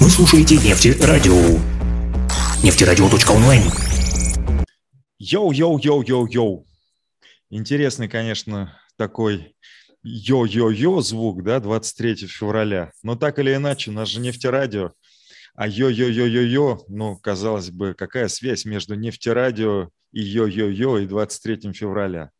Вы слушаете Нефтерадио. Нефтерадио.онлайн. Йоу-йоу-йоу-йоу-йоу. Интересный, конечно, такой йо-йо-йо звук, да, 23 февраля. Но так или иначе, у нас же нефтерадио. А йо-йо-йо-йо-йо, ну, казалось бы, какая связь между нефтерадио и йо-йо-йо и 23 февраля?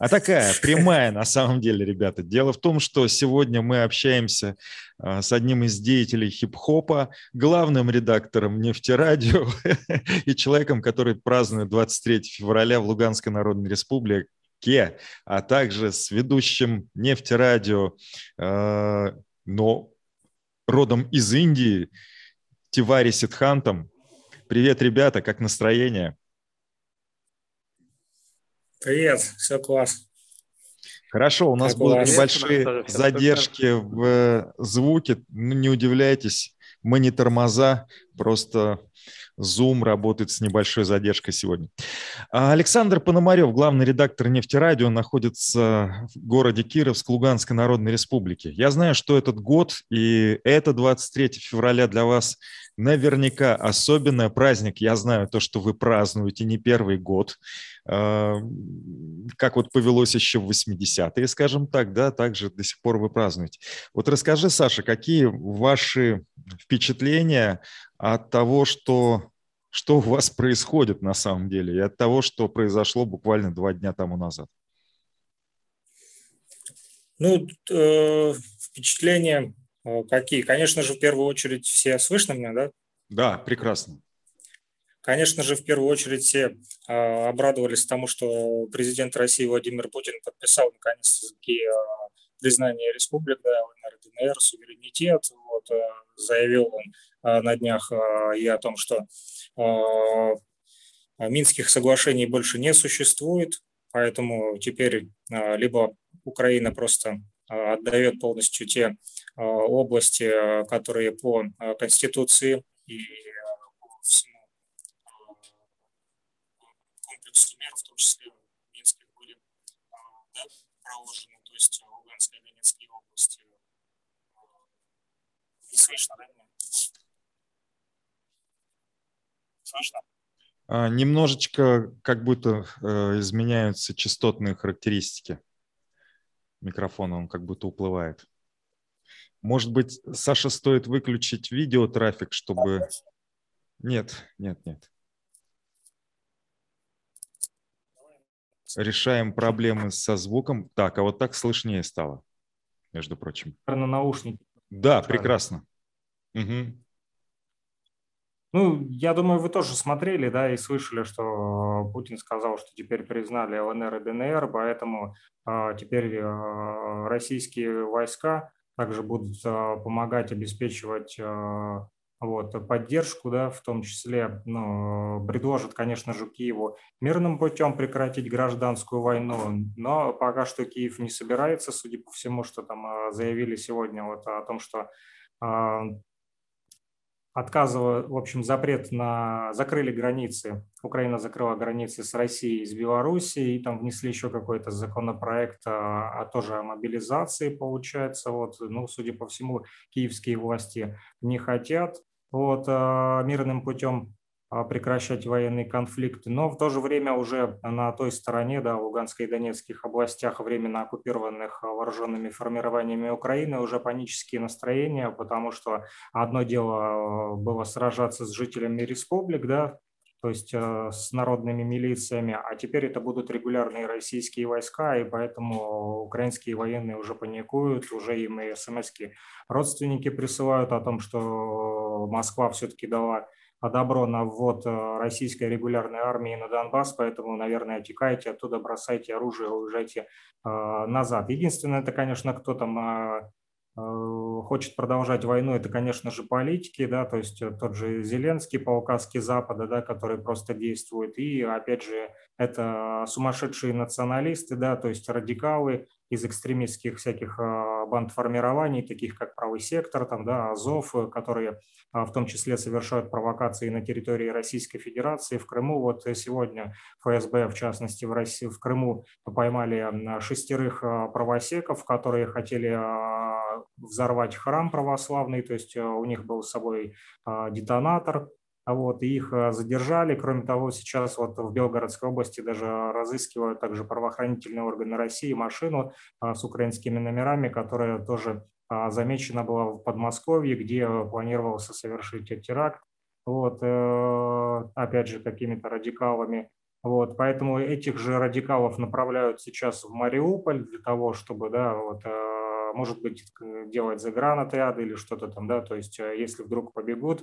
А такая, прямая на самом деле, ребята. Дело в том, что сегодня мы общаемся а, с одним из деятелей хип-хопа, главным редактором нефтерадио и человеком, который празднует 23 февраля в Луганской Народной Республике, а также с ведущим нефтерадио, а, но родом из Индии, Тивари Сидхантом. Привет, ребята, как настроение? Привет, все класс. Хорошо, у нас как будут небольшие задержки в э, звуке. Ну, не удивляйтесь, мы не тормоза, просто Zoom работает с небольшой задержкой сегодня. Александр Пономарев, главный редактор «Нефтерадио», находится в городе Кировск, Луганской Народной Республики. Я знаю, что этот год и это 23 февраля для вас наверняка особенный праздник. Я знаю то, что вы празднуете не первый год, а, как вот повелось еще в 80-е, скажем так, да, также до сих пор вы празднуете. Вот расскажи, Саша, какие ваши впечатления от того, что, что у вас происходит на самом деле, и от того, что произошло буквально два дня тому назад? Ну, э, впечатления э, какие? Конечно же, в первую очередь все слышно меня, да? Да, прекрасно. Конечно же, в первую очередь все э, обрадовались тому, что президент России Владимир Путин подписал наконец-таки э, признание республик, да, ЛНР, ДНР, суверенитет. Вот, э, заявил он Э, на днях э, и о том, что Минских соглашений больше не существует, поэтому теперь либо Украина просто отдает полностью те области, которые по Конституции и по всему комплексу мер, в том числе Минских, были да, проложены, то есть Луганская и Донецкие области. Не слышно, да? Слышно? А, немножечко как будто э, изменяются частотные характеристики микрофона, он как будто уплывает. Может быть, Саша, стоит выключить видеотрафик, чтобы... Нет, нет, нет. Решаем проблемы со звуком. Так, а вот так слышнее стало, между прочим. На наушники. Да, прекрасно. Угу. Ну, я думаю, вы тоже смотрели, да, и слышали, что Путин сказал, что теперь признали ЛНР и ДНР, поэтому э, теперь э, российские войска также будут э, помогать обеспечивать э, вот, поддержку, да, в том числе, ну, предложат, конечно же, Киеву мирным путем прекратить гражданскую войну, но пока что Киев не собирается, судя по всему, что там заявили сегодня вот о том, что отказывая, в общем, запрет на... Закрыли границы. Украина закрыла границы с Россией, с Белоруссией, и там внесли еще какой-то законопроект а, а тоже о мобилизации, получается. Вот, ну, судя по всему, киевские власти не хотят вот, а, мирным путем прекращать военные конфликты, но в то же время уже на той стороне, да, в Луганской и Донецких областях, временно оккупированных а, вооруженными формированиями Украины, уже панические настроения, потому что одно дело а, было сражаться с жителями республик, да, то есть с народными милициями, а теперь это будут регулярные российские войска, и поэтому украинские военные уже паникуют, уже им и смс родственники присылают о том, что Москва все-таки дала добро на ввод э, российской регулярной армии на Донбасс, поэтому, наверное, отекайте оттуда, бросайте оружие, уезжайте э, назад. Единственное, это, конечно, кто там э, хочет продолжать войну, это, конечно же, политики, да, то есть тот же Зеленский по указке Запада, да, который просто действует, и, опять же, это сумасшедшие националисты, да, то есть радикалы из экстремистских всяких бандформирований, таких как правый сектор, там, да, Азов, которые а, в том числе совершают провокации на территории Российской Федерации. В Крыму вот сегодня ФСБ, в частности в, России, в Крыму, поймали шестерых а, правосеков, которые хотели а, взорвать храм православный, то есть у них был с собой детонатор, вот, и их задержали. Кроме того, сейчас вот в Белгородской области даже разыскивают также правоохранительные органы России машину с украинскими номерами, которая тоже замечена была в Подмосковье, где планировался совершить теракт. Вот, э, опять же, какими-то радикалами. Вот, поэтому этих же радикалов направляют сейчас в Мариуполь для того, чтобы, да, вот, э, может быть, делать загранотряды или что-то там, да, то есть э, если вдруг побегут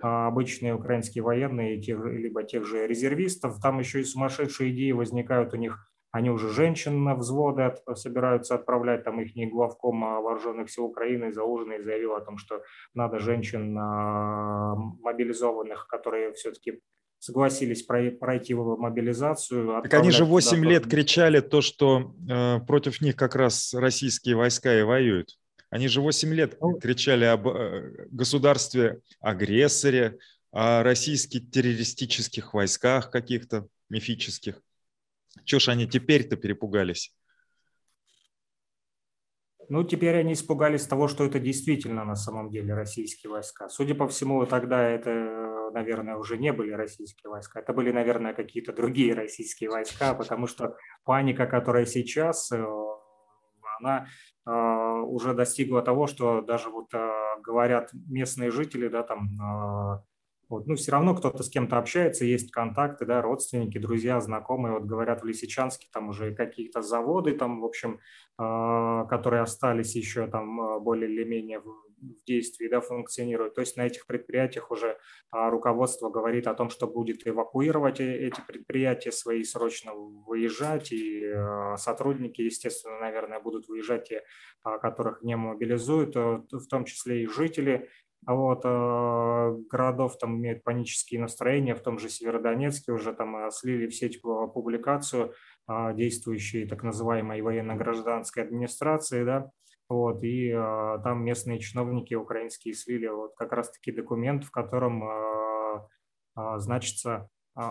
обычные украинские военные, либо тех же резервистов, там еще и сумасшедшие идеи возникают у них они уже женщин на взводы от, собираются отправлять, там их не главком вооруженных сил Украины Залужный заявил о том, что надо женщин мобилизованных, которые все-таки согласились пройти мобилизацию. Так они же 8 туда, лет кричали то, что э, против них как раз российские войска и воюют. Они же 8 лет ну, кричали об э, государстве-агрессоре, о российских террористических войсках каких-то мифических. Чего ж они теперь-то перепугались? Ну, теперь они испугались того, что это действительно на самом деле российские войска. Судя по всему, тогда это, наверное, уже не были российские войска. Это были, наверное, какие-то другие российские войска, потому что паника, которая сейчас, э, она э, уже достигла того, что даже вот э, говорят местные жители, да, там вот. Ну, все равно кто-то с кем-то общается, есть контакты, да, родственники, друзья, знакомые. Вот говорят, в Лисичанске там уже какие-то заводы, там, в общем, э, которые остались еще там а, более или менее в, в действии, да, функционируют. То есть на этих предприятиях уже э, руководство говорит о том, что будет эвакуировать э, эти предприятия свои, срочно выезжать, и э, сотрудники, естественно, наверное, будут выезжать, те, которых не мобилизуют, в том числе и жители а вот э, городов там имеют панические настроения, в том же Северодонецке уже там э, слили в сеть публикацию э, действующей так называемой военно-гражданской администрации, да, вот, и э, там местные чиновники украинские слили вот как раз-таки документ, в котором э, э, значится э,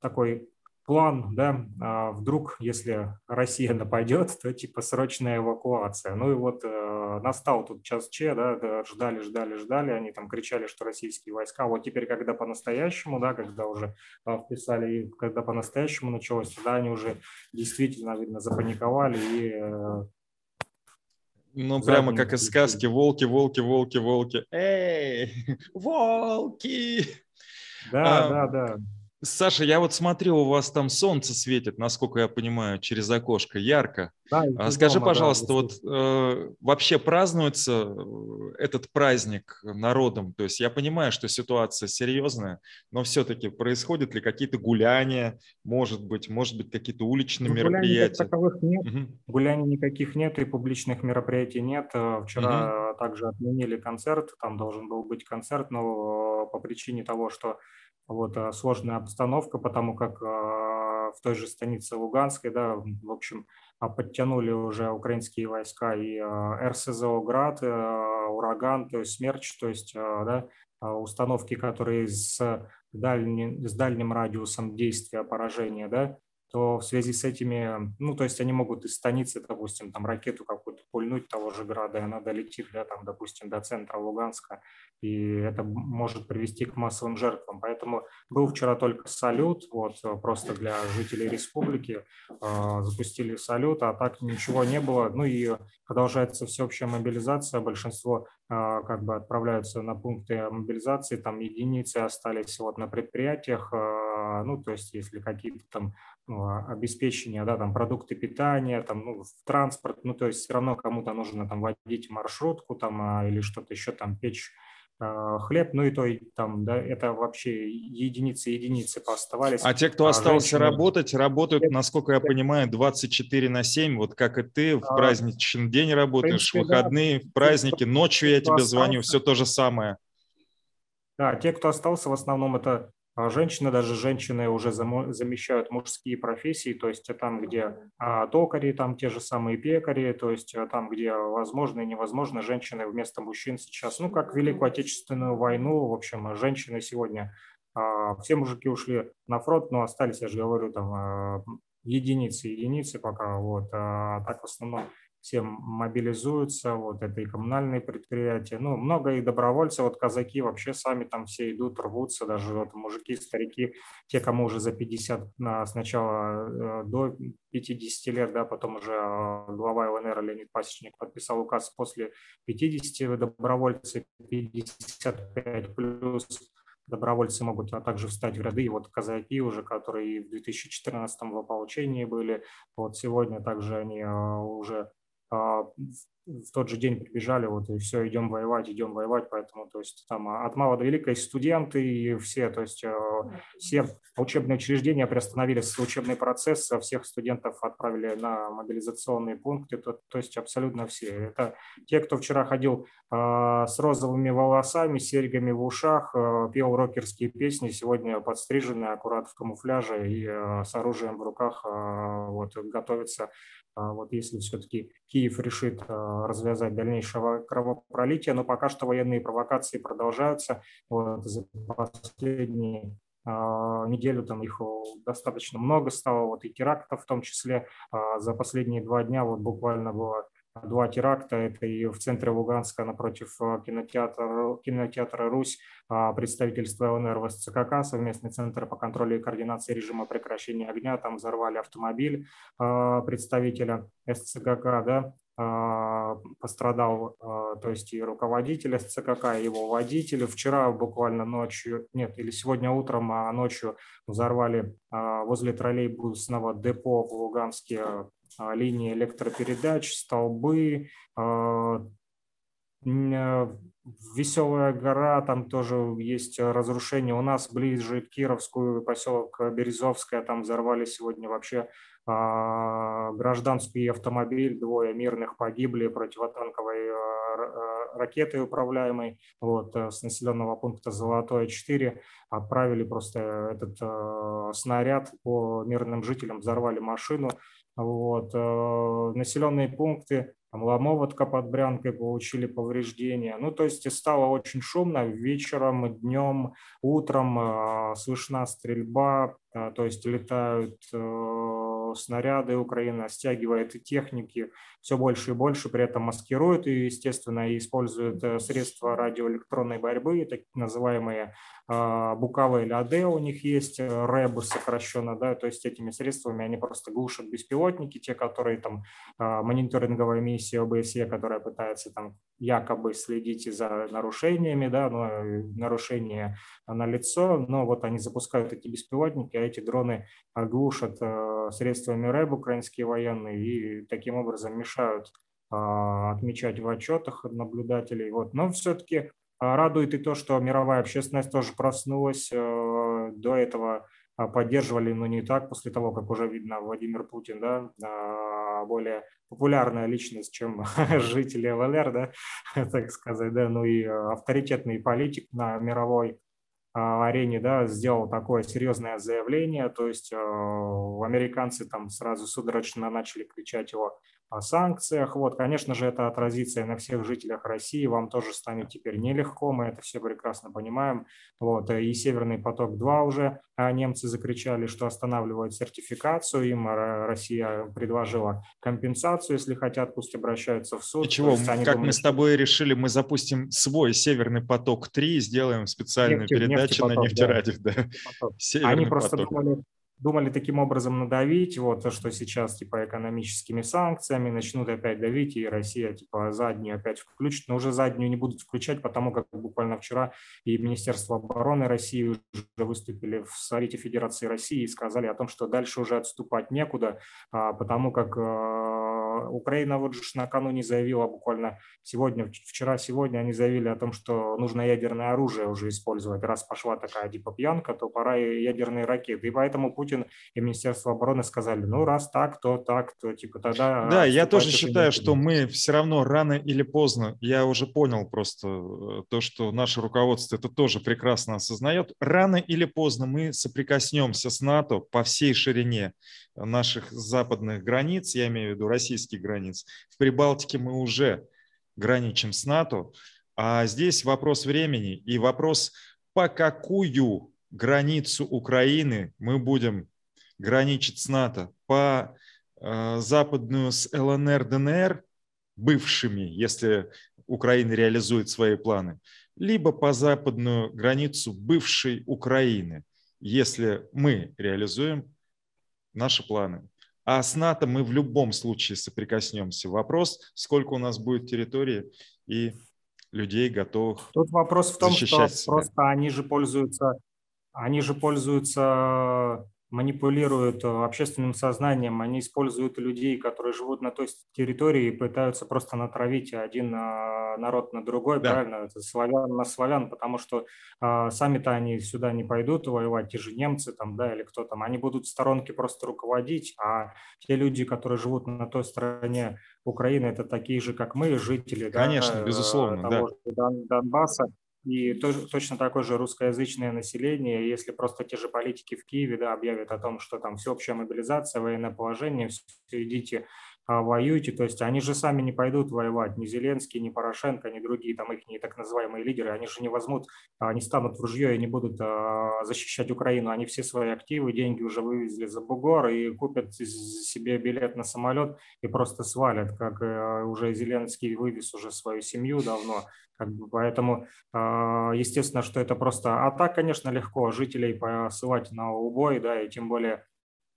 такой план, да, а вдруг, если Россия нападет, то типа срочная эвакуация. Ну и вот э, настал тут час Че, да, да, ждали, ждали, ждали, они там кричали, что российские войска. Вот теперь, когда по-настоящему, да, когда уже э, вписали, когда по-настоящему началось, тогда они уже действительно, видно, запаниковали и э, ну, прямо как из сказки. Волки, волки, волки, волки. Эй, волки! Да, а, да, да. Саша, я вот смотрю, у вас там солнце светит, насколько я понимаю, через окошко, ярко. Да, а Скажи, дома, пожалуйста, да, вот э, вообще празднуется э, этот праздник народом? То есть я понимаю, что ситуация серьезная, но все-таки происходят ли какие-то гуляния, может быть, может быть какие-то уличные ну, мероприятия? таковых нет, угу. гуляний никаких нет и публичных мероприятий нет. Э, вчера угу. также отменили концерт, там должен был быть концерт, но по причине того, что вот, а, сложная обстановка, потому как а, в той же станице Луганской, да, в общем, а, подтянули уже украинские войска и РСЗО «Град», «Ураган», то есть «Смерч», то есть да, установки, которые с, дальним, с дальним радиусом действия поражения, да, то в связи с этими, ну, то есть они могут из станицы, допустим, там ракету какую-то пульнуть того же града, и она долетит, да, там, допустим, до центра Луганска, и это может привести к массовым жертвам. Поэтому был вчера только салют, вот, просто для жителей республики э, запустили салют, а так ничего не было. Ну и продолжается всеобщая мобилизация, большинство как бы отправляются на пункты мобилизации, там единицы остались вот на предприятиях, э, ну, то есть если какие-то там ну, а, обеспечения, да, там продукты питания, там, ну, в транспорт, ну, то есть все равно кому-то нужно там водить маршрутку там а, или что-то еще там печь а, хлеб, ну и то и там, да, это вообще единицы, единицы пооставались. А те, кто а остался женщины... работать, работают, насколько я понимаю, 24 на 7, вот как и ты, в а, праздничный день работаешь, в, принципе, выходные, да, в праздники, ночью я тебе звоню, все то же самое. Да, те, кто остался, в основном это а женщины, даже женщины уже замещают мужские профессии, то есть там, где а, токари, там те же самые пекари, то есть а, там, где возможно и невозможно, женщины вместо мужчин сейчас, ну, как Великую Отечественную войну, в общем, женщины сегодня, все мужики ушли на фронт, но остались, я же говорю, там единицы, единицы пока, вот, а так в основном все мобилизуются, вот это и коммунальные предприятия, ну, много и добровольцев, вот казаки вообще сами там все идут, рвутся, даже вот мужики, старики, те, кому уже за 50, сначала э, до 50 лет, да, потом уже э, глава ЛНР Леонид Пасечник подписал указ после 50 добровольцы 55 плюс добровольцы могут а также встать в ряды. И вот казаки уже, которые в 2014 в ополчении были, вот сегодня также они э, уже в тот же день прибежали, вот и все, идем воевать, идем воевать, поэтому, то есть там от мала до велика и студенты, и все, то есть а, все учебные учреждения приостановили учебный процесс, всех студентов отправили на мобилизационные пункты, то, то есть абсолютно все. Это те, кто вчера ходил с розовыми волосами, серьгами в ушах, пел рокерские песни, сегодня подстрижены аккурат в камуфляже и с оружием в руках вот, готовятся а вот если все-таки Киев решит а, развязать дальнейшего кровопролития, но пока что военные провокации продолжаются. Вот за последние а, неделю там их достаточно много стало, вот и терактов в том числе. За последние два дня вот буквально было два теракта. Это и в центре Луганска напротив э, кинотеатра, кинотеатра «Русь» а, представительство ЛНР в СЦКК, совместный центр по контролю и координации режима прекращения огня. Там взорвали автомобиль а, представителя СЦКК, да, пострадал, то есть и руководитель СЦКК, и его водитель. Вчера буквально ночью, нет, или сегодня утром, а ночью взорвали возле троллейбусного депо в Луганске а, линии электропередач, столбы, а, Веселая гора, там тоже есть разрушение. У нас ближе к Кировскую, поселок Березовская, там взорвали сегодня вообще а, гражданский автомобиль, двое мирных погибли противотанковой ракетой управляемой вот, э, с населенного пункта Золотое 4. Отправили просто этот снаряд по мирным жителям, взорвали машину. Вот. Э, населенные пункты, там, Ломоватка под Брянкой получили повреждения. Ну, то есть стало очень шумно. Вечером, днем, утром э, слышна стрельба, э, то есть летают снаряды, Украина стягивает и техники все больше и больше, при этом маскирует и, естественно, использует средства радиоэлектронной борьбы, так называемые а, Букава или АД у них есть, э, РЭБ сокращенно, да, то есть этими средствами они просто глушат беспилотники, те, которые там а, мониторинговая миссия ОБСЕ, которая пытается там якобы следить за нарушениями, да, но э, нарушение на лицо, но вот они запускают эти беспилотники, а эти дроны глушат э, средствами РЭБ украинские военные и таким образом мешают а, отмечать в отчетах наблюдателей. Вот. Но все-таки а, радует и то, что мировая общественность тоже проснулась. Э, до этого а, поддерживали, но не так, после того, как уже видно Владимир Путин, да, а, более популярная личность, чем жители ЛНР, да, так сказать, да, ну и авторитетный политик на мировой арене, да, сделал такое серьезное заявление, то есть американцы там сразу судорожно начали кричать его о санкциях. Вот, конечно же, это отразится и на всех жителях России. Вам тоже станет теперь нелегко, мы это все прекрасно понимаем. Вот, и «Северный поток-2» уже а немцы закричали, что останавливают сертификацию. Им Россия предложила компенсацию, если хотят, пусть обращаются в суд. И чего, как думают, мы с тобой решили, мы запустим свой «Северный поток-3», сделаем специальную нефть, передачу на нефтерадио. Да. Да. Они просто поток. думали, думали таким образом надавить, вот, что сейчас типа экономическими санкциями начнут опять давить, и Россия типа заднюю опять включит, но уже заднюю не будут включать, потому как буквально вчера и Министерство обороны России уже выступили в Совете Федерации России и сказали о том, что дальше уже отступать некуда, а, потому как а, Украина вот же накануне заявила буквально сегодня, вчера-сегодня они заявили о том, что нужно ядерное оружие уже использовать. Раз пошла такая типа пьянка, то пора и ядерные ракеты. И поэтому Путин и Министерство обороны сказали, ну раз так, то так, то типа тогда... Да, я тоже считаю, что мы все равно рано или поздно, я уже понял просто э, то, что наше руководство это тоже прекрасно осознает, рано или поздно мы соприкоснемся с НАТО по всей ширине наших западных границ, я имею в виду российских границ. В Прибалтике мы уже граничим с НАТО, а здесь вопрос времени и вопрос, по какую границу Украины мы будем граничить с НАТО, по э, западную с ЛНР, ДНР бывшими, если Украина реализует свои планы, либо по западную границу бывшей Украины, если мы реализуем наши планы. А с НАТО мы в любом случае соприкоснемся. Вопрос, сколько у нас будет территории и людей готовых Тут вопрос в том, что себя. просто они же пользуются, они же пользуются манипулируют э, общественным сознанием, они используют людей, которые живут на той территории и пытаются просто натравить один а, народ на другой, да. правильно, это славян на славян, потому что а, сами-то они сюда не пойдут воевать, те же немцы там, да, или кто там, они будут в сторонке просто руководить, а те люди, которые живут на той стороне Украины, это такие же, как мы, жители, Конечно, да, безусловно, того да. Донбасса, и тоже, точно такое же русскоязычное население, если просто те же политики в Киеве да, объявят о том, что там всеобщая мобилизация, военное положение, все, идите а, воюйте, то есть они же сами не пойдут воевать, ни Зеленский, ни Порошенко, ни другие там их не так называемые лидеры, они же не возьмут, они станут в ружье и не будут а, защищать Украину, они все свои активы, деньги уже вывезли за бугор и купят себе билет на самолет и просто свалят, как э, уже Зеленский вывез уже свою семью давно, как бы, поэтому, а, естественно, что это просто... А так, конечно, легко жителей посылать на убой, да, и тем более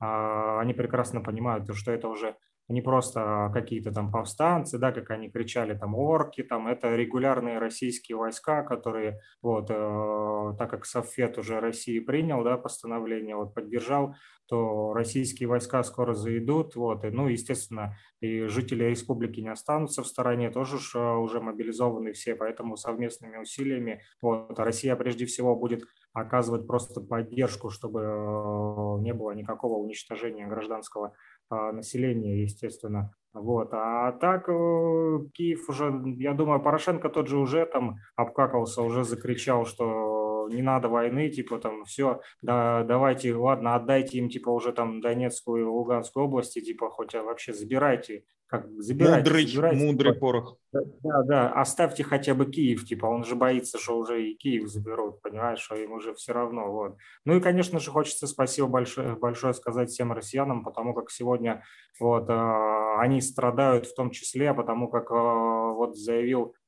они прекрасно понимают, что это уже не просто какие-то там повстанцы, да, как они кричали, там орки, там это регулярные российские войска, которые, вот, э, так как Софет уже России принял, да, постановление, вот, поддержал, то российские войска скоро заидут, вот, и, ну, естественно, и жители республики не останутся в стороне, тоже э, уже мобилизованы все, поэтому совместными усилиями, вот, Россия прежде всего будет оказывать просто поддержку, чтобы э, не было никакого уничтожения гражданского а, населения, естественно. Вот. А так э, Киев уже, я думаю, Порошенко тот же уже там обкакался, уже закричал, что не надо войны, типа там все, да, давайте, ладно, отдайте им типа уже там Донецкую и Луганскую области, типа хоть а вообще забирайте как забирайте, мудрый, забирайте, мудрый типа, порох. Да, да, оставьте хотя бы Киев, типа, он же боится, что уже и Киев заберут, понимаешь, что им уже все равно, вот. Ну и, конечно же, хочется спасибо большое, большое сказать всем россиянам, потому как сегодня вот э, они страдают в том числе, потому как вот заявил а,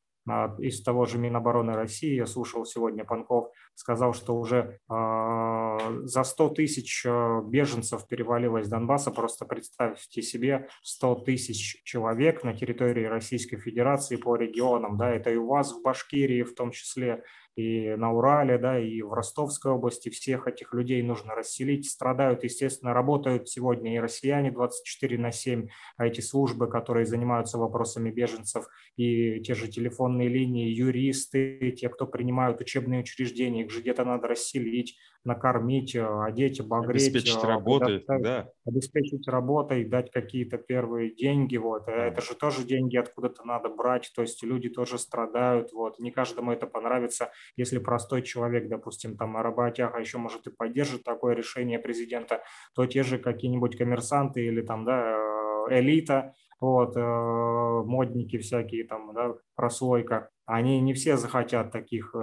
из того же Минобороны России, я слушал сегодня Панков, сказал, что уже а, за 100 тысяч а, беженцев перевалило из Донбасса. Просто представьте себе 100 тысяч человек на территории Российской Федерации по регионам. Да, это и у вас в Башкирии в том числе, и на Урале, да, и в Ростовской области. Всех этих людей нужно расселить. Страдают, естественно, работают сегодня и россияне 24 на 7, а эти службы, которые занимаются вопросами беженцев, и те же телефонные линии, юристы, те, кто принимают учебные учреждения, их же где-то надо расселить, накормить, э, одеть, обогреть. Обеспечить э, работой, да. Обеспечить работой, дать какие-то первые деньги. Вот. Э, это же тоже деньги откуда-то надо брать, то есть люди тоже страдают. Вот. Не каждому это понравится, если простой человек, допустим, там работяга еще может и поддержит такое решение президента, то те же какие-нибудь коммерсанты или там, да, элита, вот, модники всякие там, да, прослойка, они не все захотят таких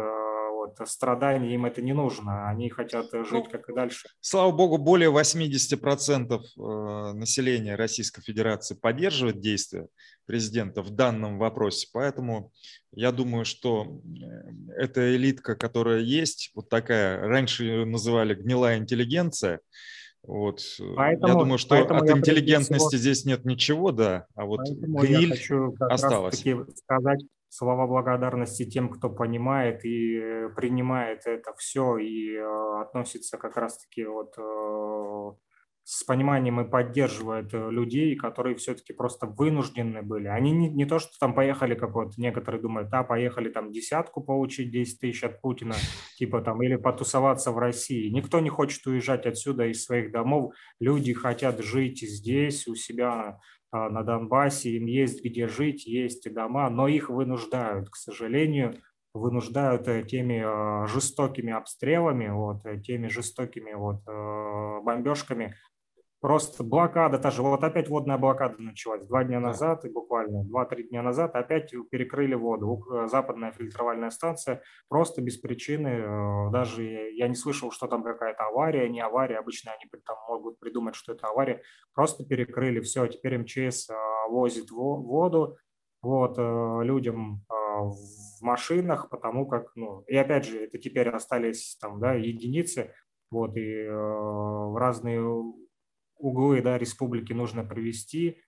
вот, страдания им это не нужно, они хотят жить ну, как и дальше. Слава богу, более 80% э, населения Российской Федерации поддерживает действия президента в данном вопросе, поэтому я думаю, что э, эта элитка, которая есть, вот такая, раньше ее называли гнилая интеллигенция, вот. Поэтому, я думаю, что от интеллигентности всего... здесь нет ничего, да, а вот гниль я хочу как осталась. Раз сказать, слова благодарности тем, кто понимает и э, принимает это все и э, относится как раз-таки вот э, с пониманием и поддерживает людей, которые все-таки просто вынуждены были. Они не, не то, что там поехали, как вот некоторые думают, а поехали там десятку получить, 10 тысяч от Путина, типа там, или потусоваться в России. Никто не хочет уезжать отсюда из своих домов. Люди хотят жить здесь, у себя на Донбассе, им есть где жить, есть дома, но их вынуждают, к сожалению, вынуждают э, теми а, жестокими обстрелами, вот, э, теми жестокими вот, э, бомбежками, Просто блокада та же. Вот опять водная блокада началась. Два дня назад, и буквально два-три дня назад опять перекрыли воду. Западная фильтровальная станция просто без причины. Э, даже я не слышал, что там какая-то авария, не авария. Обычно они там могут придумать, что это авария. Просто перекрыли все. Теперь МЧС э, возит воду вот, э, людям в машинах, потому как, ну, и опять же, это теперь остались там, да, единицы, вот, и э, в разные углы, да, республики нужно привести,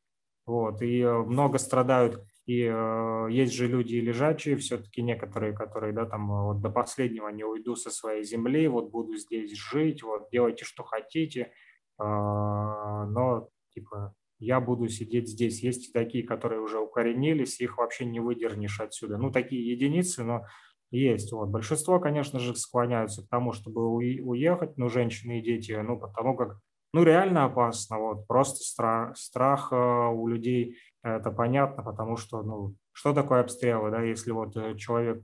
вот, и э, много страдают, и э, есть же люди лежачие, все-таки некоторые, которые, да, там, вот до последнего не уйду со своей земли, вот буду здесь жить, вот, делайте, что хотите, э, но, типа, я буду сидеть здесь. Есть такие, которые уже укоренились, их вообще не выдернешь отсюда. Ну, такие единицы, но есть. Вот. Большинство, конечно же, склоняются к тому, чтобы уехать, но женщины и дети, ну, потому как, ну, реально опасно, вот, просто страх, страх э, у людей, это понятно, потому что, ну, что такое обстрелы, да, если вот э, человек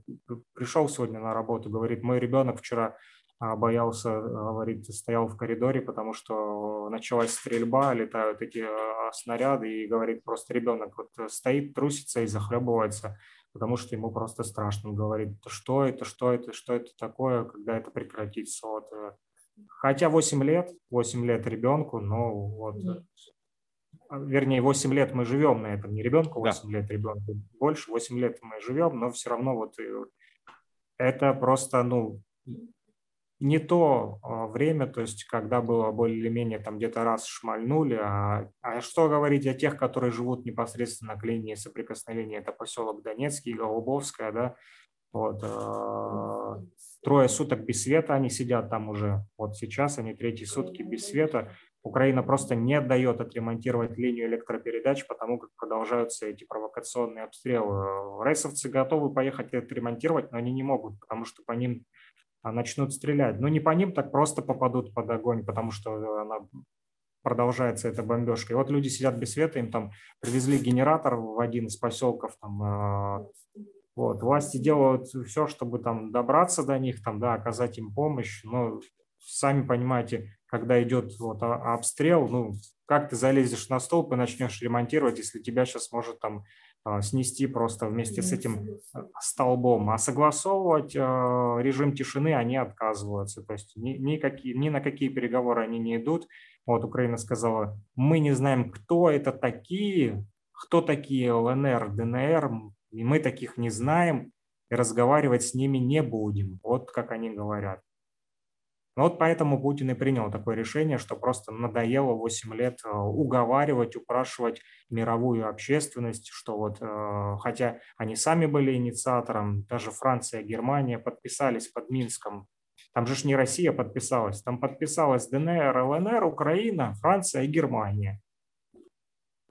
пришел сегодня на работу, говорит, мой ребенок вчера а, боялся, говорит, стоял в коридоре, потому что началась стрельба, летают эти а, снаряды, и говорит, просто ребенок вот стоит, трусится и захлебывается, потому что ему просто страшно. Он говорит, что это, что это, что это такое, когда это прекратится. Вот. Хотя 8 лет, 8 лет ребенку, но вот, а, вернее, 8 лет мы живем на этом, не ребенку 8 да. лет, ребенку больше, 8 лет мы живем, но все равно вот э, это просто, ну, не то а, время, то есть когда было более или менее там где-то раз шмальнули, а, а что говорить о тех, которые живут непосредственно к линии соприкосновения, это поселок Донецкий, Голубовская, да, вот, э, трое суток без света они сидят там уже, вот сейчас они третьи сутки без света, Украина просто не дает отремонтировать линию электропередач, потому как продолжаются эти провокационные обстрелы. Рейсовцы готовы поехать отремонтировать, но они не могут, потому что по ним а начнут стрелять. Ну, не по ним так просто попадут под огонь, потому что она продолжается эта бомбежка. И вот люди сидят без света, им там привезли генератор в один из поселков, там, э, вот, власти делают все, чтобы там добраться до них, там, да, оказать им помощь, но сами понимаете, когда идет вот обстрел, ну, как ты залезешь на столб и начнешь ремонтировать, если тебя сейчас может там а, снести просто вместе с этим э, столбом. А согласовывать э, режим тишины они отказываются. То есть ни, никакие, ни на какие переговоры они не идут. Вот Украина сказала, мы не знаем, кто это такие, кто такие ЛНР, ДНР, и мы таких не знаем, и разговаривать с ними не будем. Вот как они говорят. Вот поэтому Путин и принял такое решение, что просто надоело 8 лет э, уговаривать, упрашивать мировую общественность, что вот, э, хотя они сами были инициатором, даже Франция, Германия подписались под Минском, там же ж не Россия подписалась, там подписалась ДНР, ЛНР, Украина, Франция и Германия.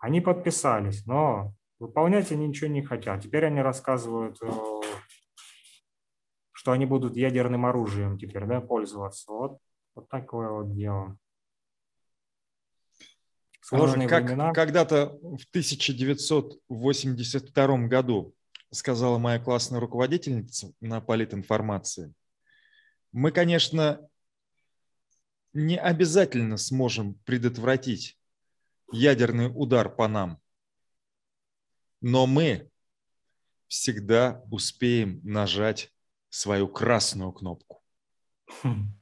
Они подписались, но выполнять они ничего не хотят. Теперь они рассказывают э, что они будут ядерным оружием теперь да, пользоваться. Вот, вот такое вот дело. Сложные как, времена. Когда-то в 1982 году сказала моя классная руководительница на политинформации, мы, конечно, не обязательно сможем предотвратить ядерный удар по нам, но мы всегда успеем нажать свою красную кнопку. Хм.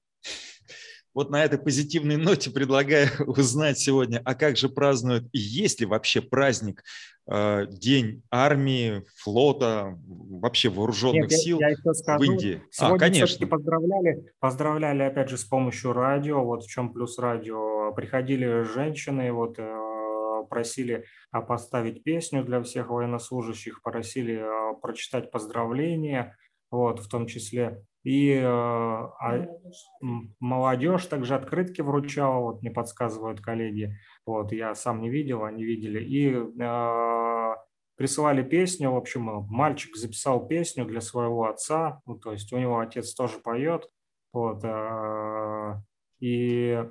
Вот на этой позитивной ноте предлагаю узнать сегодня, а как же празднуют, и есть ли вообще праздник, э, День армии, флота, вообще вооруженных Нет, сил я, я скажу. в Индии? А, сегодня а, конечно. поздравляли, поздравляли опять же с помощью радио, вот в чем плюс радио. Приходили женщины, вот э, просили поставить песню для всех военнослужащих, просили э, прочитать поздравления, вот, в том числе. И э, а, молодежь. также открытки вручала, вот мне подсказывают коллеги, вот, я сам не видел, они видели, и э, присылали песню, в общем, мальчик записал песню для своего отца, ну, то есть у него отец тоже поет, вот, э, и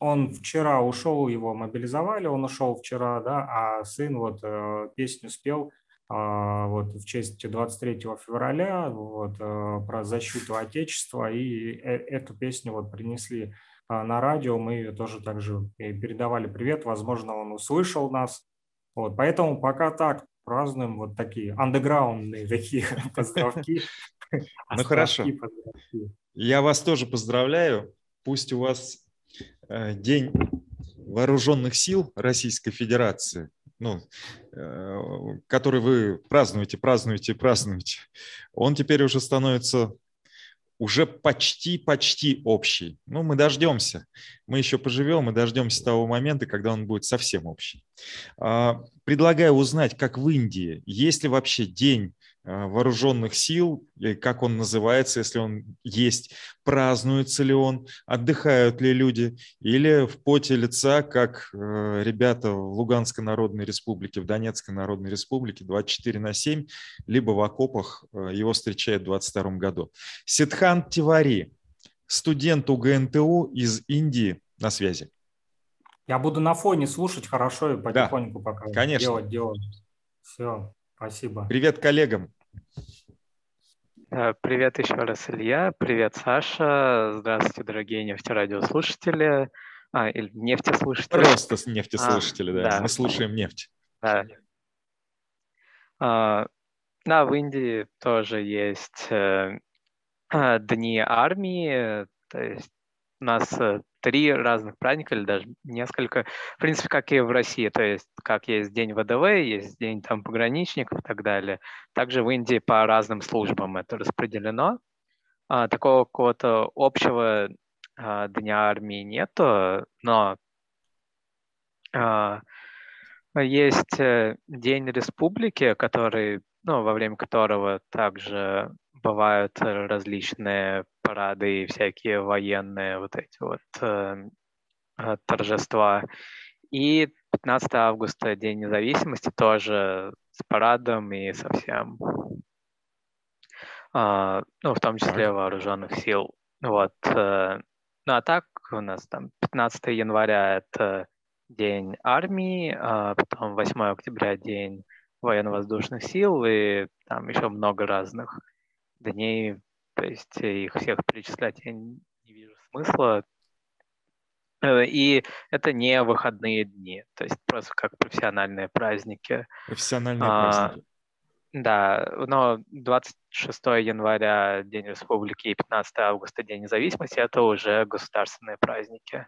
он вчера ушел, его мобилизовали, он ушел вчера, да, а сын вот э, песню спел, а, вот, в честь 23 февраля вот, э, про защиту Отечества, и э, эту песню вот принесли на радио, мы ее тоже также передавали привет, возможно, он услышал нас, вот, поэтому пока так празднуем вот такие андеграундные такие поздравки. Ну хорошо, я вас тоже поздравляю, пусть у вас э, день вооруженных сил Российской Федерации ну, который вы празднуете, празднуете, празднуете, он теперь уже становится уже почти-почти общий. Ну, мы дождемся. Мы еще поживем и дождемся того момента, когда он будет совсем общий. А, предлагаю узнать, как в Индии, есть ли вообще день Э, вооруженных сил, как он называется, если он есть, празднуется ли он, отдыхают ли люди, или в поте лица, как э, ребята в Луганской Народной Республике, в Донецкой Народной Республике 24 на 7, либо в окопах э, его встречают в 22 году. Сидхан Тивари, студент УГНТУ из Индии, на связи. Я буду на фоне слушать хорошо и потихоньку да, пока конечно. делать, делать. Все. Спасибо. Привет коллегам. Э, привет еще раз, Илья. Привет, Саша. Здравствуйте, дорогие нефтерадиослушатели. А, или нефтеслушатели. Просто нефтеслушатели, а, да. да. Мы слушаем нефть. Да. А, да, в Индии тоже есть э, дни армии. То есть у нас э, три разных праздника или даже несколько. В принципе, как и в России, то есть как есть День ВДВ, есть День там пограничников и так далее. Также в Индии по разным службам это распределено. А, такого какого-то общего а, Дня армии нету, но а, есть э, День республики, который, ну, во время которого также бывают различные парады и всякие военные вот эти вот э, э торжества. И 15 августа, День независимости, тоже с парадом и совсем, э, ну, в том числе вооруженных сил. Вот. Э, ну, а так у нас там 15 января – это День армии, а потом 8 октября – День военно-воздушных сил, и там еще много разных дней, то есть их всех перечислять я не вижу смысла. Э, и это не выходные дни, то есть просто как профессиональные праздники. Профессиональные а, праздники. Да, но 26 января День Республики и 15 августа День независимости – это уже государственные праздники.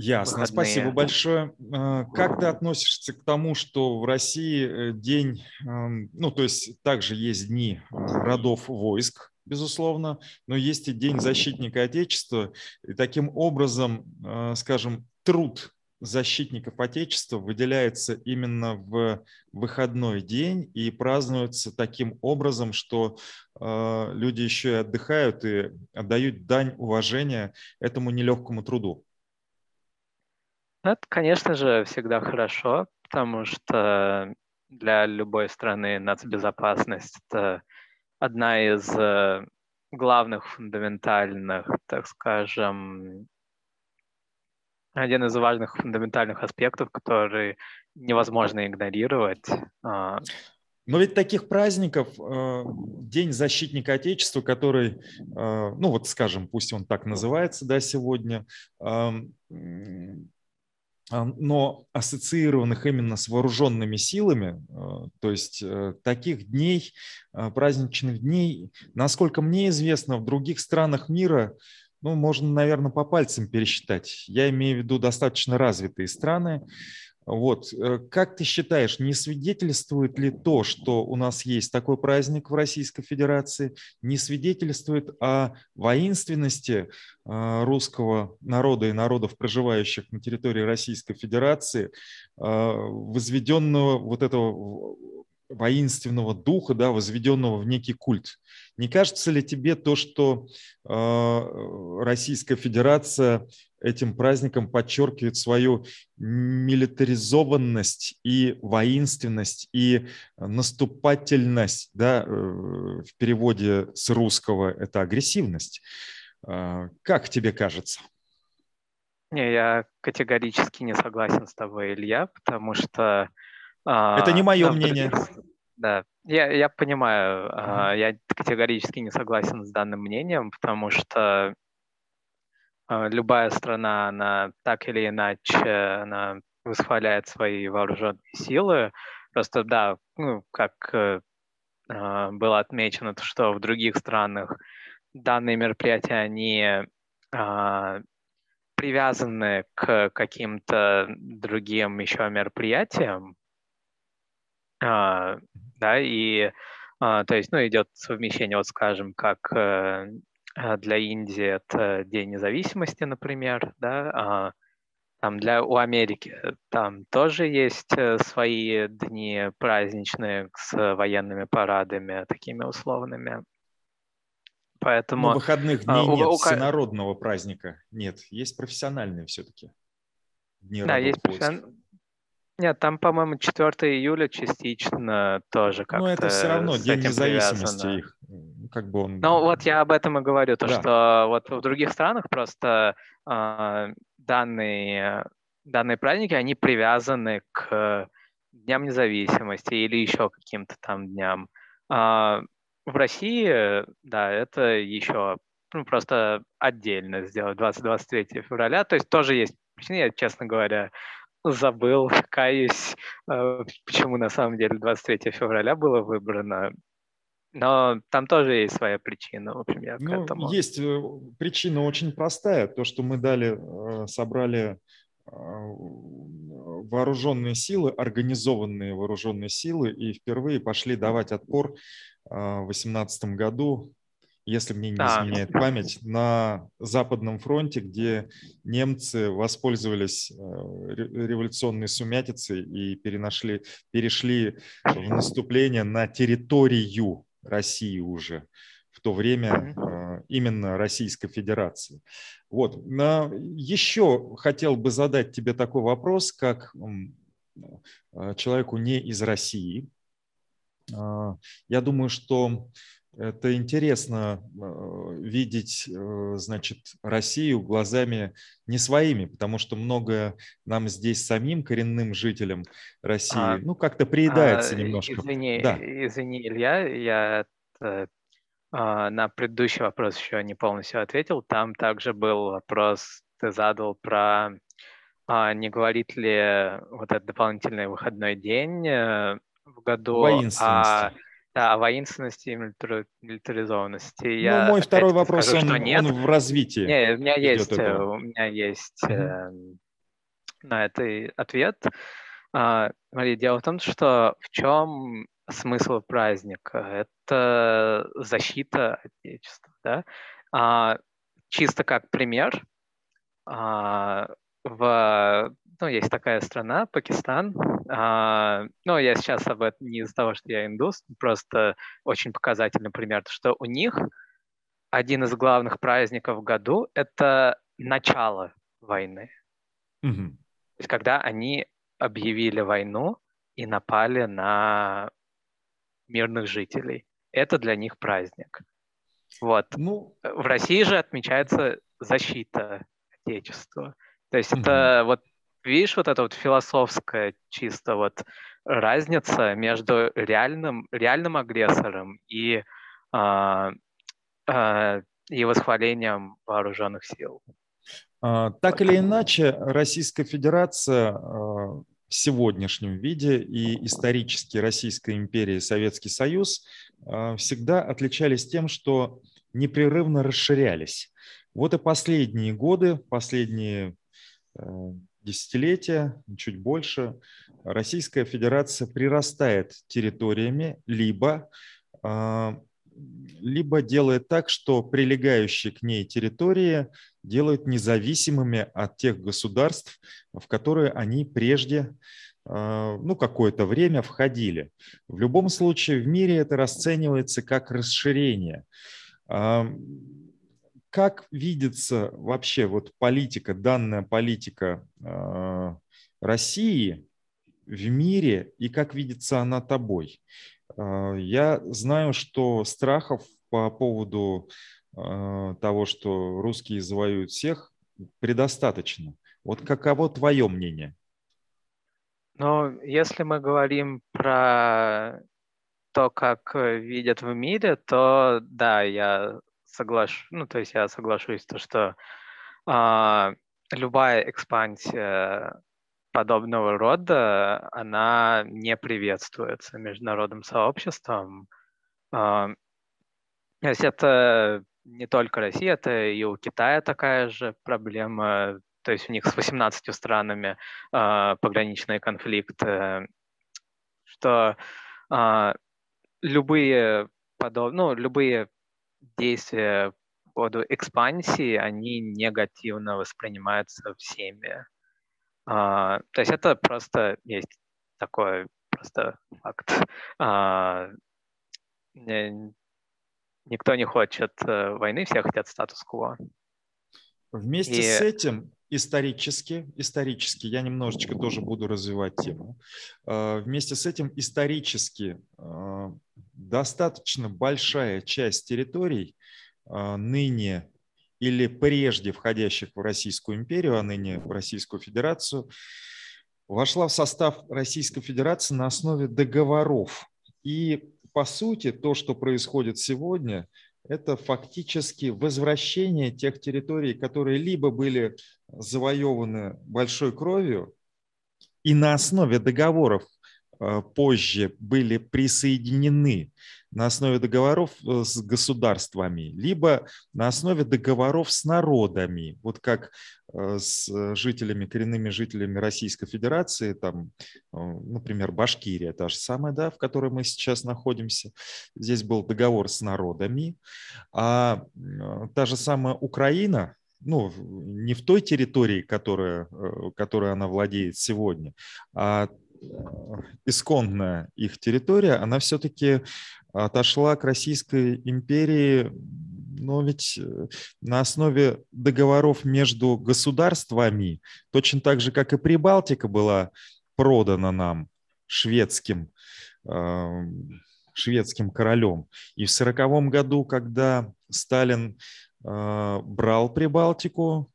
Ясно, выходные. спасибо большое. А, как ты относишься к тому, что в России э, день, ну то есть также есть дни а, родов войск, безусловно, но есть и День защитника Отечества, и таким образом, а, скажем, труд защитников Отечества выделяется именно в выходной день и празднуется таким образом, что люди еще и отдыхают и отдают дань уважения этому нелегкому труду. Это, конечно же, всегда хорошо, потому что для любой страны нацбезопасность – это одна из э, главных фундаментальных, так скажем, один из важных фундаментальных аспектов, который невозможно игнорировать. А. Но ведь таких праздников, э, День защитника Отечества, который, э, ну вот скажем, пусть он так называется, да, сегодня, но ассоциированных именно с вооруженными силами, э, то есть э, таких дней, э, праздничных дней, насколько мне известно, в других странах мира, ну, можно, наверное, по пальцам пересчитать. Я имею в виду достаточно развитые страны, вот. Э, как ты считаешь, не свидетельствует ли то, что у нас есть такой праздник в Российской Федерации, не свидетельствует о воинственности э, русского народа и народов, проживающих на территории Российской Федерации, э, возведенного вот этого воинственного духа, да, возведенного в некий культ. Не кажется ли тебе то, что Российская Федерация этим праздником подчеркивает свою милитаризованность и воинственность и наступательность, да, э, в переводе с русского это агрессивность. А, как тебе кажется? Не, я категорически не согласен с тобой, Илья, потому что... А, это не мое мнение. Да, я, я понимаю, mm-hmm. я категорически не согласен с данным мнением, потому что а, любая страна, она так или иначе, она восхваляет свои вооруженные силы. Просто, да, ну, как э, было отмечено, то, что в других странах данные мероприятия, они э, привязаны к каким-то другим еще мероприятиям, а, да, и а, то есть, ну, идет совмещение, вот скажем, как э, а, для Индии это День независимости, например, да, а, там для у Америки там тоже есть э, свои дни праздничные с военными парадами такими условными. Поэтому Но выходных дней а, нет, у, всенародного праздника нет, есть профессиональные все-таки. Дни да, есть профессиональные. Нет, там, по-моему, 4 июля частично тоже как-то. Ну, это все равно День независимости привязано. их. Как бы он... Ну, вот я об этом и говорю, то, да. что вот в других странах просто э, данные, данные праздники, они привязаны к Дням независимости или еще каким-то там дням. А в России, да, это еще ну, просто отдельно сделать 20-23 февраля. То есть тоже есть причины, я, честно говоря, забыл, каюсь, э, почему на самом деле 23 февраля было выбрано. Но там тоже есть своя причина, в общем, я ну, к этому. Есть э, причина очень простая. То, что мы дали, э, собрали вооруженные силы, организованные вооруженные силы, и впервые пошли давать отпор в 2018 году если мне не изменяет память, на Западном фронте, где немцы воспользовались э, революционной сумятицей и переношли, перешли в наступление на территорию России уже в то время э, именно Российской Федерации. Вот. Еще хотел бы задать тебе такой вопрос, как э, человеку не из России. Я думаю, что это интересно э, видеть, э, значит, Россию глазами не своими, потому что многое нам здесь самим, коренным жителям России, а, ну, как-то приедается а, немножко. Извини, да. извини, Илья, я это, а, на предыдущий вопрос еще не полностью ответил. Там также был вопрос, ты задал про а, не говорит ли вот этот дополнительный выходной день э, в году о да, о воинственности и милитаризованности. Ну, Я мой второй вопрос, скажу, он, нет. он в развитии. Не, у меня есть, э, у меня есть uh-huh. э, на это ответ. А, смотри, дело в том, что в чем смысл праздника? Это защита Отечества, да? А, чисто как пример, а, в ну, есть такая страна, Пакистан. А, ну, я сейчас об этом не из-за того, что я индус, просто очень показательный пример, что у них один из главных праздников в году — это начало войны. Mm-hmm. То есть когда они объявили войну и напали на мирных жителей. Это для них праздник. Вот. Ну... В России же отмечается защита Отечества. То есть mm-hmm. это вот видишь, вот эта вот философская чисто вот разница между реальным, реальным агрессором и, э, э, и восхвалением вооруженных сил. А, так или иначе, Российская Федерация в сегодняшнем виде и исторически Российская империя и Советский Союз всегда отличались тем, что непрерывно расширялись. Вот и последние годы, последние десятилетия, чуть больше, Российская Федерация прирастает территориями, либо, а, либо делает так, что прилегающие к ней территории делают независимыми от тех государств, в которые они прежде а, ну, какое-то время входили. В любом случае в мире это расценивается как расширение. Как видится вообще вот политика, данная политика э, России в мире и как видится она тобой? Э, я знаю, что страхов по поводу э, того, что русские завоюют всех, предостаточно. Вот каково твое мнение? Ну, если мы говорим про то, как видят в мире, то да, я соглаш... ну, то есть я соглашусь, то, что а, любая экспансия подобного рода, она не приветствуется международным сообществом. А, то есть это не только Россия, это и у Китая такая же проблема. то есть у них с 18 странами э, пограничный конфликт, что э, любые подоб... ну, любые действия по поводу экспансии, они негативно воспринимаются всеми. А, то есть это просто есть такой просто факт. А, никто не хочет э, войны, все хотят статус-кво. Вместе И... с этим исторически, исторически, я немножечко тоже буду развивать тему, а, вместе с этим исторически а, достаточно большая часть территорий а, ныне или прежде входящих в Российскую империю, а ныне в Российскую Федерацию, вошла в состав Российской Федерации на основе договоров. И по сути то, что происходит сегодня, это фактически возвращение тех территорий, которые либо были завоеваны большой кровью, и на основе договоров позже были присоединены на основе договоров э, с государствами, либо на основе договоров с народами, вот как э, с жителями, коренными жителями Российской Федерации, там, э, например, Башкирия, та же самая, да, в которой мы сейчас находимся. Здесь был договор с народами, а та же самая Украина, ну, не в той территории, которая, которой она владеет сегодня, а исконная их территория, она все-таки отошла к Российской империи, но ведь э, на основе договоров между государствами, точно так же, как и Прибалтика была продана нам шведским, шведским королем. И в сороковом году, когда Сталин э, брал Прибалтику,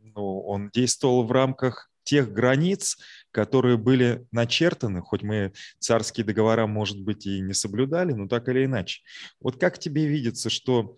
ну, он действовал в рамках тех границ, которые были начертаны, хоть мы царские договора, может быть, и не соблюдали, но так или иначе. Вот как тебе видится, что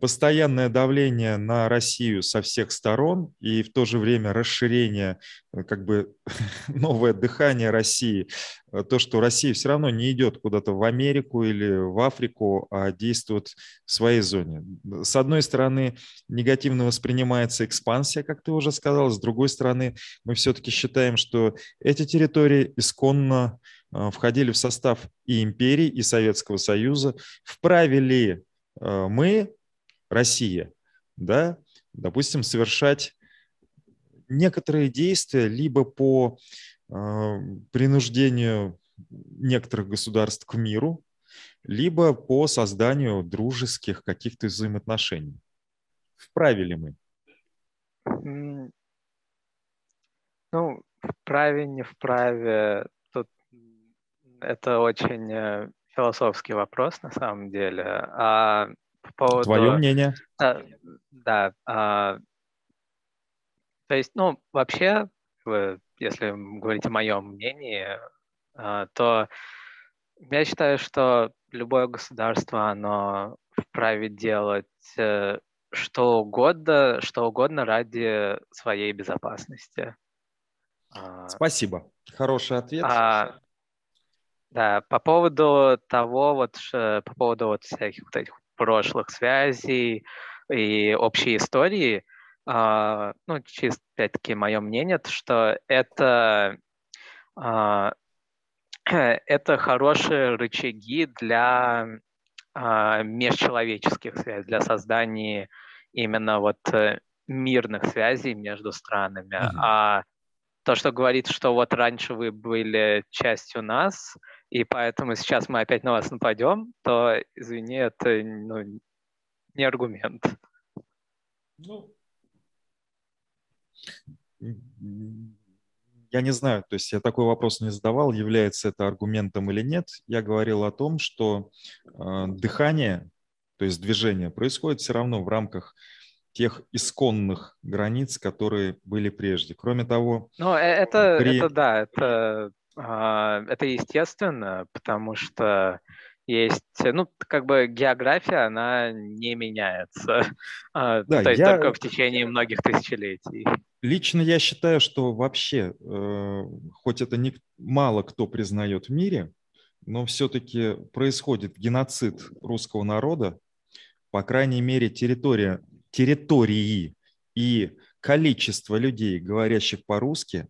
постоянное давление на Россию со всех сторон и в то же время расширение, э, как бы новое дыхание России, э, то, что Россия все равно не идет куда-то в Америку или в Африку, а действует в своей зоне. С одной стороны, негативно воспринимается экспансия, как ты уже сказал, с другой стороны, мы все-таки считаем, что эти территории исконно э, входили в состав и империи, и Советского Союза. Вправе ли мы Россия, да, допустим, совершать некоторые действия либо по э, принуждению некоторых государств к миру, либо по созданию дружеских каких-то взаимоотношений. Вправе ли мы? Ну, вправе, не вправе, тут это очень э, философский вопрос на самом деле. А поводу... Твое мнение? Да, да а, то есть, ну, вообще, если говорить о моем мнении, а, то я считаю, что любое государство, оно вправе делать э, что угодно, что угодно ради своей безопасности. А, Спасибо. Хороший ответ. А, да, по поводу того, вот, по поводу вот всяких вот этих прошлых связей и общей истории, uh, ну, чисто, опять-таки, мое мнение, что это, uh, это хорошие рычаги для uh, межчеловеческих связей, для создания именно вот э, мирных связей между странами. Mm-hmm. А то, что говорит, что вот раньше вы были частью нас, и поэтому сейчас мы опять на вас нападем, то, извини, это ну, не аргумент. Ну, я не знаю, то есть я такой вопрос не задавал, является это аргументом или нет. Я говорил о том, что э, дыхание, то есть движение, происходит все равно в рамках тех исконных границ, которые были прежде. Кроме того... Ну, э, это, при... это да, это а, это естественно, потому что есть, ну, как бы география, она не меняется, а, да, то есть я... только в течение многих тысячелетий. Лично я считаю, что вообще, э, хоть это не мало кто признает в мире, но все-таки происходит геноцид русского народа, по крайней мере, территория, территории и количество людей, говорящих по-русски,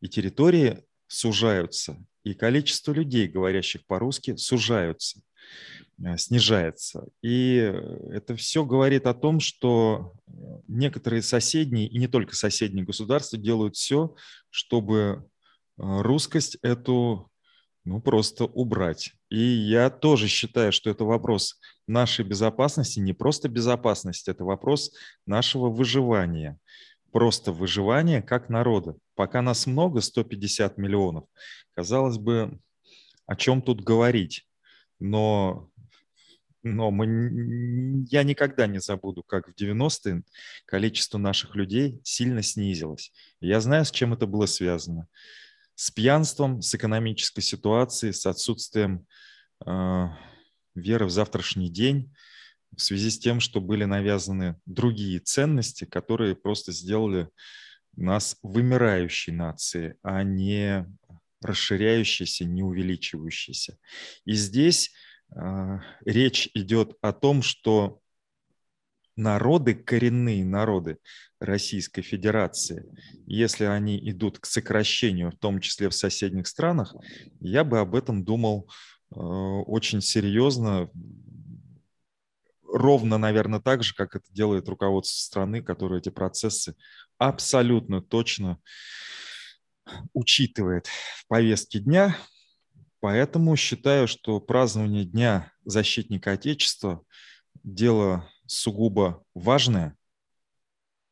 и территории сужаются, и количество людей, говорящих по-русски, сужаются, э, снижается. И это все говорит о том, что некоторые соседние, и не только соседние государства, делают все, чтобы э, русскость эту ну, просто убрать. И я тоже считаю, что это вопрос нашей безопасности, не просто безопасности, это вопрос нашего выживания. Просто выживания как народа. Пока нас много, 150 миллионов, казалось бы, о чем тут говорить. Но, но мы, я никогда не забуду, как в 90-е количество наших людей сильно снизилось. Я знаю, с чем это было связано с пьянством, с экономической ситуацией, с отсутствием э, веры в завтрашний день, в связи с тем, что были навязаны другие ценности, которые просто сделали нас вымирающей нацией, а не расширяющейся, не увеличивающейся. И здесь э, речь идет о том, что народы, коренные народы Российской Федерации, если они идут к сокращению, в том числе в соседних странах, я бы об этом думал э, очень серьезно, ровно, наверное, так же, как это делает руководство страны, которое эти процессы абсолютно точно учитывает в повестке дня. Поэтому считаю, что празднование Дня защитника Отечества – дело сугубо важное,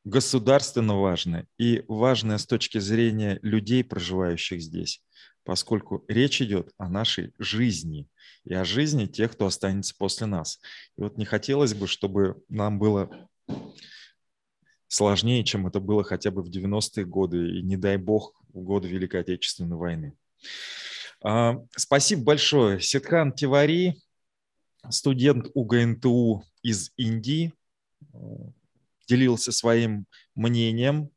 государственно важное и важное с точки зрения людей, проживающих здесь, поскольку речь идет о нашей жизни и о жизни тех, кто останется после нас. И вот не хотелось бы, чтобы нам было сложнее, чем это было хотя бы в 90-е годы, и не дай бог в годы Великой Отечественной войны. А, спасибо большое. Ситхан Тивари, студент УГНТУ из Индии, делился своим мнением,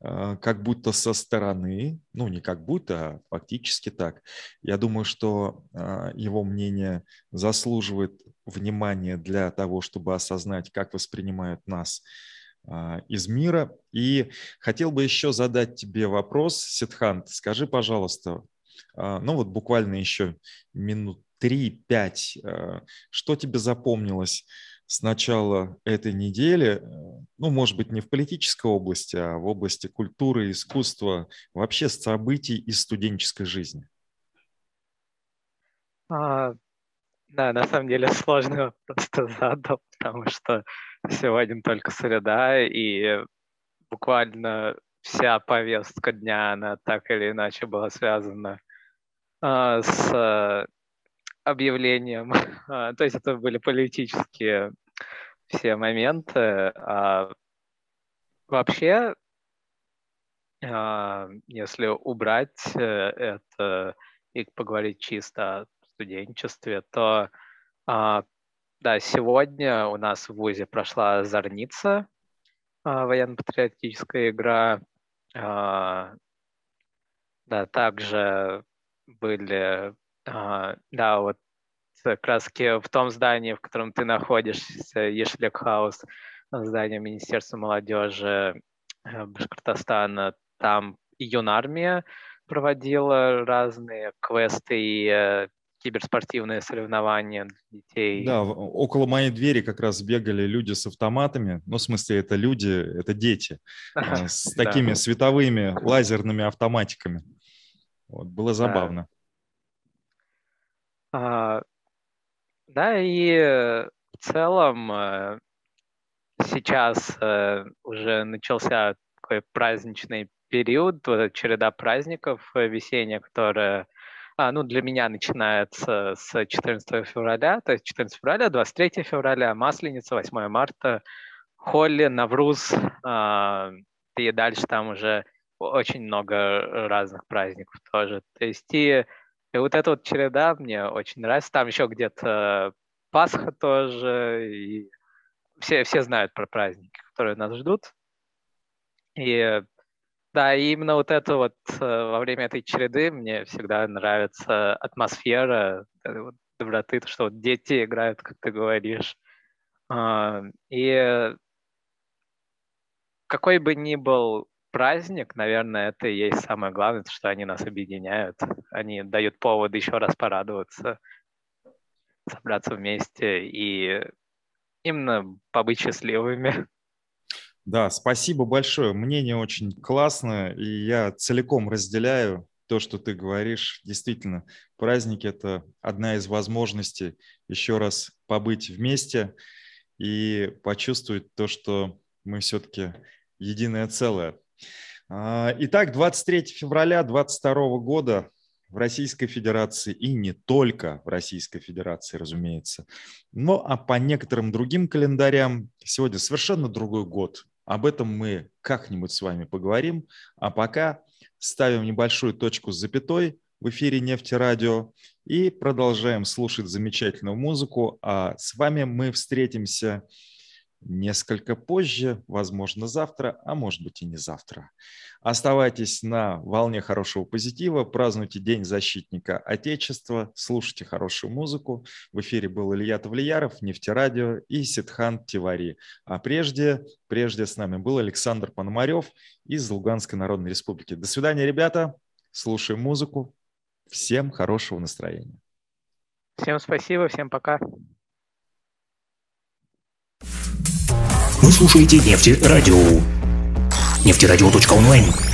э, как будто со стороны, ну не как будто, а фактически так. Я думаю, что э, его мнение заслуживает внимания для того, чтобы осознать, как воспринимают нас э, из мира. И хотел бы еще задать тебе вопрос, Сидхант. Скажи, пожалуйста, ну вот буквально еще минут 3-5, что тебе запомнилось с начала этой недели, э, ну, может быть, не в политической области, а в области культуры, искусства, вообще событий из студенческой жизни? А, да, на самом деле сложный вопрос задал, потому что сегодня только среда, и буквально вся повестка дня, она так или иначе была связана а, с объявлением. А, то есть это были политические все моменты. А вообще, а, если убрать э, это и поговорить чисто о студенчестве, то а, да, сегодня у нас в ВУЗе прошла Зорница, а, военно-патриотическая игра. Да, также были, да, вот как раз в том здании, в котором ты находишься, Ешлек Хаус, здание Министерства молодежи э, Башкортостана, там юнармия проводила разные квесты и э, киберспортивные соревнования для детей. Да, около моей двери как раз бегали люди с автоматами. Ну, в смысле, это люди, это дети э, с такими световыми лазерными автоматиками. Вот, было забавно. А, да, и э, в целом э, сейчас э, уже начался такой праздничный период, вот череда праздников весенняя, которая а, ну, для меня начинается с 14 февраля, то есть 14 февраля, 23 февраля, Масленица, 8 марта, Холли, Навруз, а, и дальше там уже очень много разных праздников тоже. То есть и и вот эта вот череда мне очень нравится. Там еще где-то Пасха тоже. И все, все знают про праздники, которые нас ждут. И да, именно вот это вот э, во время этой череды мне всегда нравится атмосфера вот, доброты, то, что вот дети играют, как ты говоришь. А, и какой бы ни был праздник, наверное, это и есть самое главное, что они нас объединяют. Они дают повод еще раз порадоваться, собраться вместе и именно побыть счастливыми. Да, спасибо большое. Мнение очень классное, и я целиком разделяю то, что ты говоришь. Действительно, праздник – это одна из возможностей еще раз побыть вместе и почувствовать то, что мы все-таки единое целое. А, итак, 23 февраля 2022 года в Российской Федерации и не только в Российской Федерации, разумеется. Но а по некоторым другим календарям сегодня совершенно другой год. Об этом мы как-нибудь с вами поговорим. А пока ставим небольшую точку с запятой в эфире Нефтерадио и продолжаем слушать замечательную музыку. А с вами мы встретимся несколько позже, возможно, завтра, а может быть и не завтра. Оставайтесь на волне хорошего позитива, празднуйте День защитника Отечества, слушайте хорошую музыку. В эфире был Илья Тавлияров, Нефтерадио и Ситхан Тивари. А прежде, прежде с нами был Александр Пономарев из Луганской Народной Республики. До свидания, ребята. Слушаем музыку. Всем хорошего настроения. Всем спасибо, всем пока. Вы слушаете Нефтерадио. Нефтерадио.онлайн.